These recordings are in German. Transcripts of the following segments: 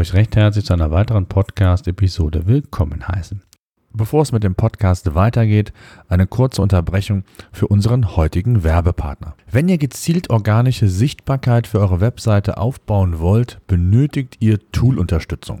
Euch recht herzlich zu einer weiteren Podcast-Episode willkommen heißen. Bevor es mit dem Podcast weitergeht, eine kurze Unterbrechung für unseren heutigen Werbepartner. Wenn ihr gezielt organische Sichtbarkeit für eure Webseite aufbauen wollt, benötigt ihr Tool-Unterstützung.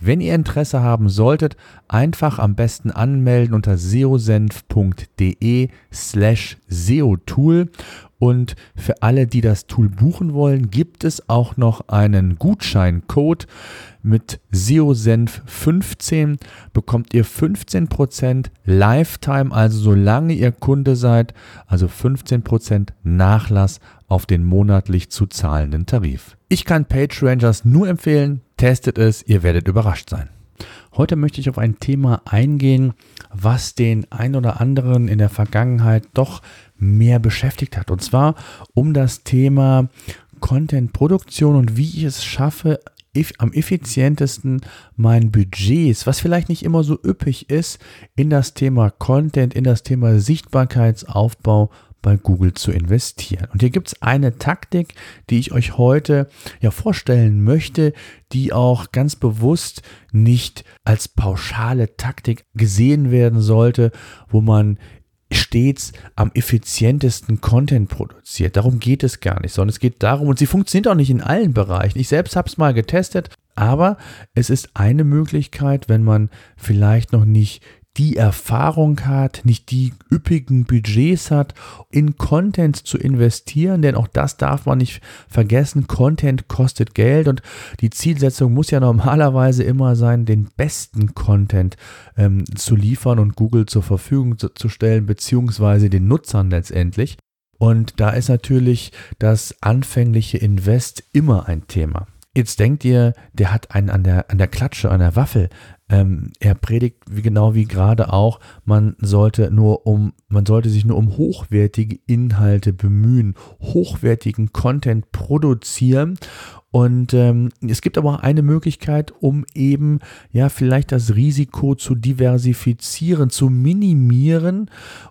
Wenn ihr Interesse haben solltet, einfach am besten anmelden unter seosenf.de slash seotool. Und für alle, die das Tool buchen wollen, gibt es auch noch einen Gutscheincode mit SEOsenf15 bekommt ihr 15% Lifetime, also solange ihr Kunde seid, also 15% Nachlass auf den monatlich zu zahlenden Tarif. Ich kann PageRangers nur empfehlen, testet es, ihr werdet überrascht sein. Heute möchte ich auf ein Thema eingehen, was den ein oder anderen in der Vergangenheit doch mehr beschäftigt hat. Und zwar um das Thema Content-Produktion und wie ich es schaffe, am effizientesten mein Budgets, was vielleicht nicht immer so üppig ist, in das Thema Content, in das Thema Sichtbarkeitsaufbau bei Google zu investieren. Und hier gibt es eine Taktik, die ich euch heute ja vorstellen möchte, die auch ganz bewusst nicht als pauschale Taktik gesehen werden sollte, wo man stets am effizientesten Content produziert. Darum geht es gar nicht, sondern es geht darum, und sie funktioniert auch nicht in allen Bereichen. Ich selbst habe es mal getestet, aber es ist eine Möglichkeit, wenn man vielleicht noch nicht die Erfahrung hat, nicht die üppigen Budgets hat, in Content zu investieren, denn auch das darf man nicht vergessen. Content kostet Geld und die Zielsetzung muss ja normalerweise immer sein, den besten Content ähm, zu liefern und Google zur Verfügung zu, zu stellen, beziehungsweise den Nutzern letztendlich. Und da ist natürlich das anfängliche Invest immer ein Thema. Jetzt denkt ihr, der hat einen an der, an der Klatsche, an der Waffel. Ähm, er predigt wie genau wie gerade auch, man sollte nur um, man sollte sich nur um hochwertige Inhalte bemühen, hochwertigen Content produzieren. Und ähm, es gibt aber auch eine Möglichkeit, um eben ja vielleicht das Risiko zu diversifizieren, zu minimieren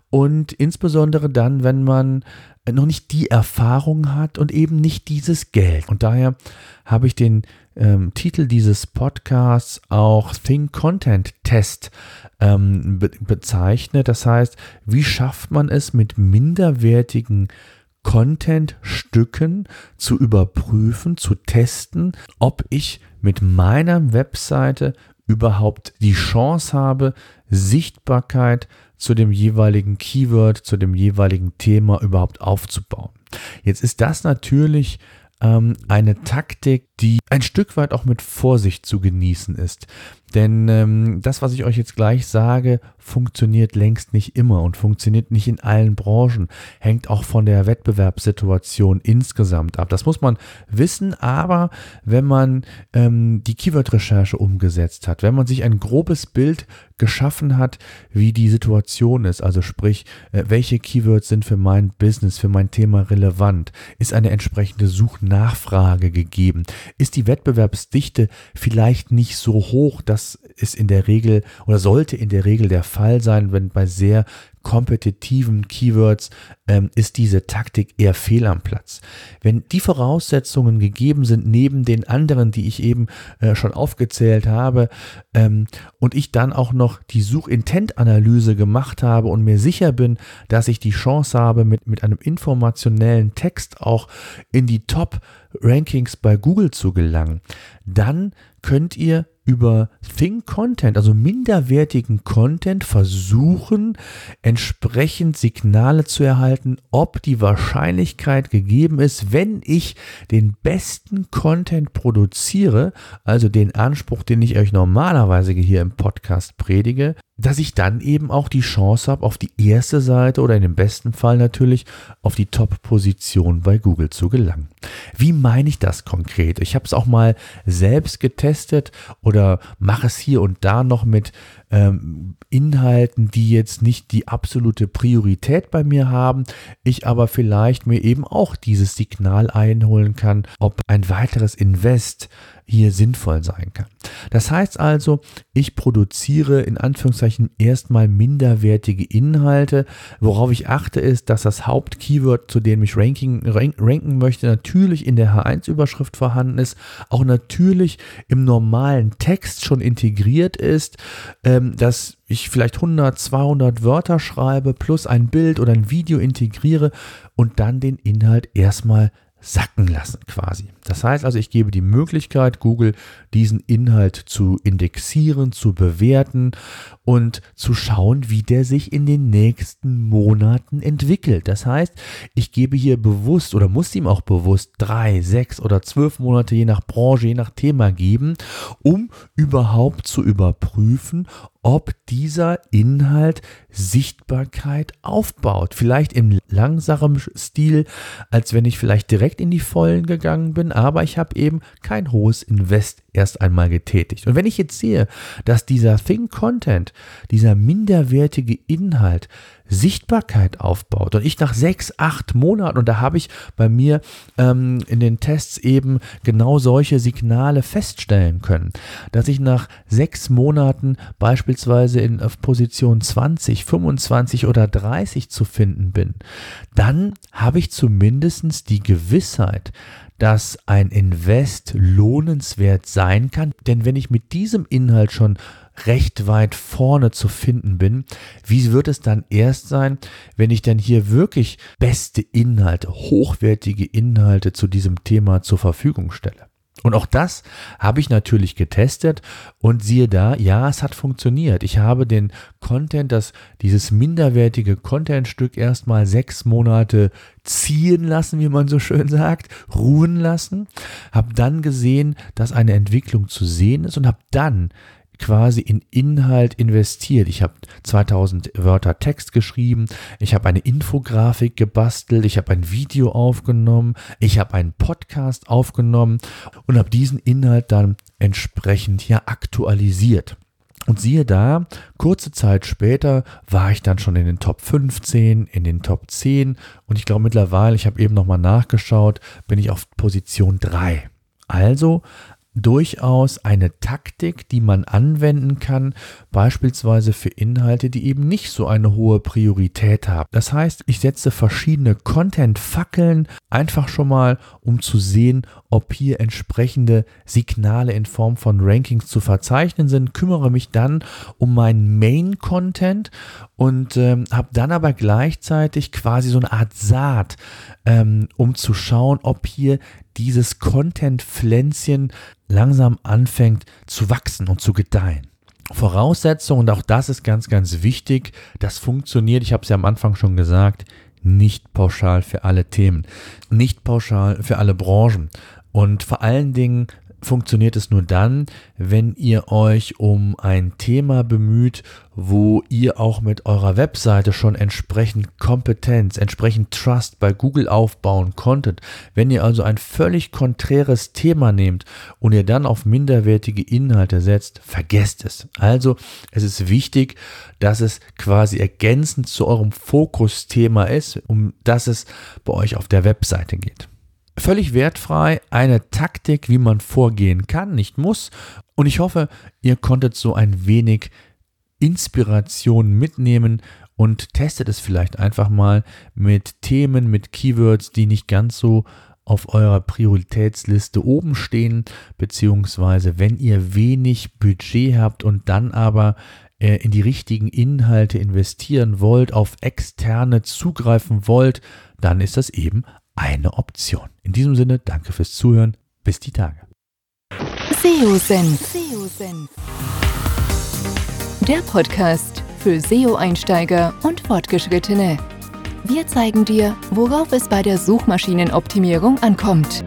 und insbesondere dann, wenn man noch nicht die Erfahrung hat und eben nicht dieses Geld. Und daher habe ich den ähm, Titel dieses Podcasts auch Think Content Test ähm, be bezeichnet. Das heißt, wie schafft man es mit minderwertigen Content-Stücken zu überprüfen, zu testen, ob ich mit meiner Webseite überhaupt die Chance habe, Sichtbarkeit zu dem jeweiligen Keyword, zu dem jeweiligen Thema überhaupt aufzubauen. Jetzt ist das natürlich ähm, eine Taktik, die ein Stück weit auch mit Vorsicht zu genießen ist. Denn ähm, das, was ich euch jetzt gleich sage, funktioniert längst nicht immer und funktioniert nicht in allen Branchen, hängt auch von der Wettbewerbssituation insgesamt ab. Das muss man wissen, aber wenn man ähm, die Keyword-Recherche umgesetzt hat, wenn man sich ein grobes Bild geschaffen hat, wie die Situation ist, also sprich, äh, welche Keywords sind für mein Business, für mein Thema relevant, ist eine entsprechende Suchnachfrage gegeben, ist die Wettbewerbsdichte vielleicht nicht so hoch, dass das ist in der Regel oder sollte in der Regel der Fall sein, wenn bei sehr kompetitiven Keywords ähm, ist diese Taktik eher fehl am Platz. Wenn die Voraussetzungen gegeben sind, neben den anderen, die ich eben äh, schon aufgezählt habe, ähm, und ich dann auch noch die Suchintent-Analyse gemacht habe und mir sicher bin, dass ich die Chance habe, mit, mit einem informationellen Text auch in die Top-Rankings bei Google zu gelangen, dann könnt ihr über Think Content, also minderwertigen Content, versuchen, entsprechend Signale zu erhalten, ob die Wahrscheinlichkeit gegeben ist, wenn ich den besten Content produziere, also den Anspruch, den ich euch normalerweise hier im Podcast predige, dass ich dann eben auch die Chance habe, auf die erste Seite oder in dem besten Fall natürlich auf die Top-Position bei Google zu gelangen. Wie meine ich das konkret? Ich habe es auch mal selbst getestet oder mache es hier und da noch mit ähm, Inhalten, die jetzt nicht die absolute Priorität bei mir haben, ich aber vielleicht mir eben auch dieses Signal einholen kann, ob ein weiteres Invest hier sinnvoll sein kann. Das heißt also, ich produziere in Anführungszeichen erstmal minderwertige Inhalte. Worauf ich achte, ist, dass das Hauptkeyword, zu dem ich ranking, rank, ranken möchte, natürlich in der H1-Überschrift vorhanden ist, auch natürlich im normalen Text schon integriert ist, ähm, dass ich vielleicht 100, 200 Wörter schreibe, plus ein Bild oder ein Video integriere und dann den Inhalt erstmal sacken lassen quasi. Das heißt also, ich gebe die Möglichkeit, Google diesen Inhalt zu indexieren, zu bewerten und zu schauen, wie der sich in den nächsten Monaten entwickelt. Das heißt, ich gebe hier bewusst oder muss ihm auch bewusst drei, sechs oder zwölf Monate je nach Branche, je nach Thema geben, um überhaupt zu überprüfen, ob dieser Inhalt Sichtbarkeit aufbaut. Vielleicht im langsamen Stil, als wenn ich vielleicht direkt in die Vollen gegangen bin, aber ich habe eben kein hohes Invest erst einmal getätigt. Und wenn ich jetzt sehe, dass dieser Think Content, dieser minderwertige Inhalt Sichtbarkeit aufbaut und ich nach sechs, acht Monaten, und da habe ich bei mir ähm, in den Tests eben genau solche Signale feststellen können, dass ich nach sechs Monaten beispielsweise in Position 20, 25 oder 30 zu finden bin, dann habe ich zumindest die Gewissheit, dass ein Invest lohnenswert sein kann. Denn wenn ich mit diesem Inhalt schon recht weit vorne zu finden bin, wie wird es dann erst sein, wenn ich dann hier wirklich beste Inhalte, hochwertige Inhalte zu diesem Thema zur Verfügung stelle? Und auch das habe ich natürlich getestet und siehe da, ja, es hat funktioniert. Ich habe den Content, das, dieses minderwertige Contentstück erstmal sechs Monate ziehen lassen, wie man so schön sagt, ruhen lassen, habe dann gesehen, dass eine Entwicklung zu sehen ist und habe dann quasi in Inhalt investiert. Ich habe 2000 Wörter Text geschrieben, ich habe eine Infografik gebastelt, ich habe ein Video aufgenommen, ich habe einen Podcast aufgenommen und habe diesen Inhalt dann entsprechend ja aktualisiert. Und siehe da, kurze Zeit später war ich dann schon in den Top 15, in den Top 10 und ich glaube mittlerweile, ich habe eben nochmal nachgeschaut, bin ich auf Position 3. Also durchaus eine Taktik, die man anwenden kann, beispielsweise für Inhalte, die eben nicht so eine hohe Priorität haben. Das heißt, ich setze verschiedene Content-Fackeln einfach schon mal, um zu sehen, ob hier entsprechende Signale in Form von Rankings zu verzeichnen sind, kümmere mich dann um meinen Main-Content und ähm, habe dann aber gleichzeitig quasi so eine Art Saat, ähm, um zu schauen, ob hier dieses Content-Pflänzchen langsam anfängt zu wachsen und zu gedeihen. Voraussetzung, und auch das ist ganz, ganz wichtig, das funktioniert, ich habe es ja am Anfang schon gesagt, nicht pauschal für alle Themen, nicht pauschal für alle Branchen. Und vor allen Dingen funktioniert es nur dann, wenn ihr euch um ein Thema bemüht, wo ihr auch mit eurer Webseite schon entsprechend Kompetenz, entsprechend Trust bei Google aufbauen konntet. Wenn ihr also ein völlig konträres Thema nehmt und ihr dann auf minderwertige Inhalte setzt, vergesst es. Also es ist wichtig, dass es quasi ergänzend zu eurem Fokusthema ist, um das es bei euch auf der Webseite geht. Völlig wertfrei, eine Taktik, wie man vorgehen kann, nicht muss. Und ich hoffe, ihr konntet so ein wenig Inspiration mitnehmen und testet es vielleicht einfach mal mit Themen, mit Keywords, die nicht ganz so auf eurer Prioritätsliste oben stehen, beziehungsweise wenn ihr wenig Budget habt und dann aber äh, in die richtigen Inhalte investieren wollt, auf externe zugreifen wollt, dann ist das eben eine Option. In diesem Sinne, danke fürs Zuhören. Bis die Tage. SEO-Senf. Der Podcast für SEO-Einsteiger und Fortgeschrittene. Wir zeigen dir, worauf es bei der Suchmaschinenoptimierung ankommt.